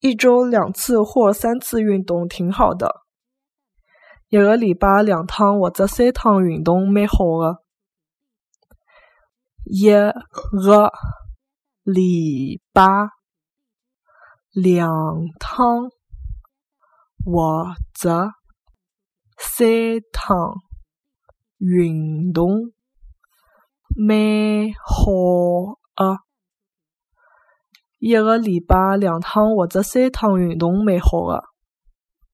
一周两次或三次运动挺好的。一个礼拜两趟或者三趟运动蛮好的。一个礼拜两趟或者三趟运动蛮好的。一个礼拜两趟或者三趟运动蛮好的。